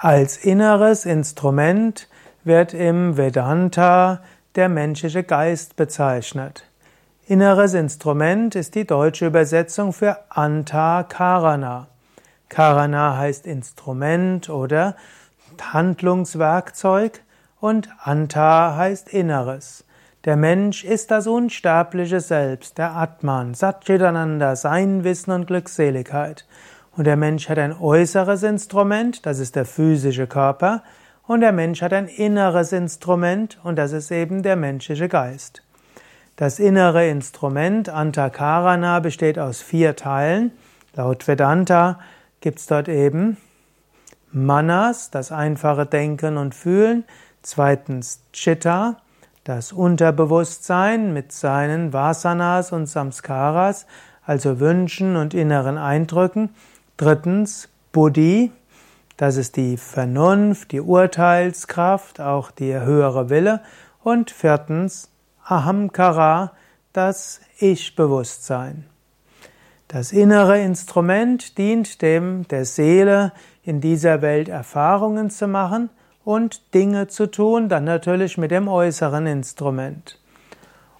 Als inneres Instrument wird im Vedanta der menschliche Geist bezeichnet. Inneres Instrument ist die deutsche Übersetzung für Anta Karana. Karana heißt Instrument oder Handlungswerkzeug und Anta heißt Inneres. Der Mensch ist das unsterbliche Selbst, der Atman, Satchitananda, Sein, Wissen und Glückseligkeit. Und der Mensch hat ein äußeres Instrument, das ist der physische Körper, und der Mensch hat ein inneres Instrument, und das ist eben der menschliche Geist. Das innere Instrument Antakarana besteht aus vier Teilen. Laut Vedanta gibt es dort eben Manas, das einfache Denken und Fühlen. Zweitens Chitta, das Unterbewusstsein mit seinen Vasanas und Samskaras, also Wünschen und inneren Eindrücken. Drittens Buddhi, das ist die Vernunft, die Urteilskraft, auch der höhere Wille. Und viertens Ahamkara, das Ich-Bewusstsein. Das innere Instrument dient dem der Seele, in dieser Welt Erfahrungen zu machen und Dinge zu tun, dann natürlich mit dem äußeren Instrument.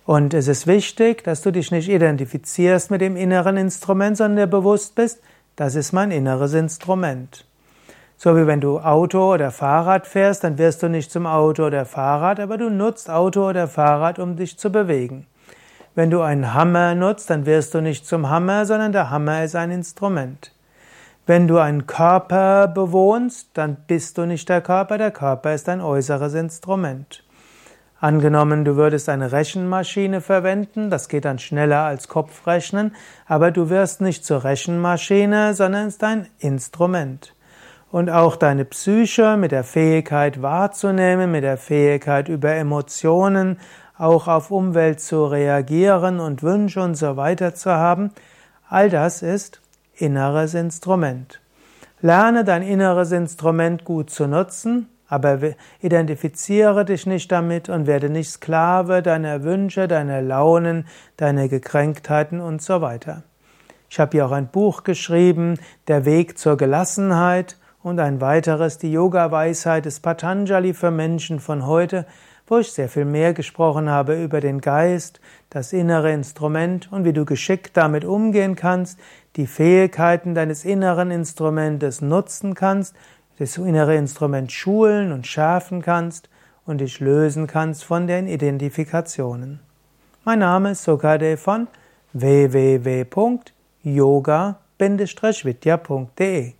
Und es ist wichtig, dass du dich nicht identifizierst mit dem inneren Instrument, sondern dir bewusst bist, das ist mein inneres Instrument. So wie wenn du Auto oder Fahrrad fährst, dann wirst du nicht zum Auto oder Fahrrad, aber du nutzt Auto oder Fahrrad, um dich zu bewegen. Wenn du einen Hammer nutzt, dann wirst du nicht zum Hammer, sondern der Hammer ist ein Instrument. Wenn du einen Körper bewohnst, dann bist du nicht der Körper, der Körper ist ein äußeres Instrument. Angenommen, du würdest eine Rechenmaschine verwenden, das geht dann schneller als Kopfrechnen, aber du wirst nicht zur Rechenmaschine, sondern ist ein Instrument. Und auch deine Psyche mit der Fähigkeit wahrzunehmen, mit der Fähigkeit über Emotionen auch auf Umwelt zu reagieren und Wünsche und so weiter zu haben, all das ist inneres Instrument. Lerne dein inneres Instrument gut zu nutzen aber identifiziere dich nicht damit und werde nicht Sklave deiner Wünsche, deiner Launen, deiner Gekränktheiten und so weiter. Ich habe hier auch ein Buch geschrieben, Der Weg zur Gelassenheit und ein weiteres, die Yoga-Weisheit des Patanjali für Menschen von heute, wo ich sehr viel mehr gesprochen habe über den Geist, das innere Instrument und wie du geschickt damit umgehen kannst, die Fähigkeiten deines inneren Instrumentes nutzen kannst das innere Instrument schulen und schärfen kannst und dich lösen kannst von den Identifikationen. Mein Name ist Sukadev von www.yoga-vidya.de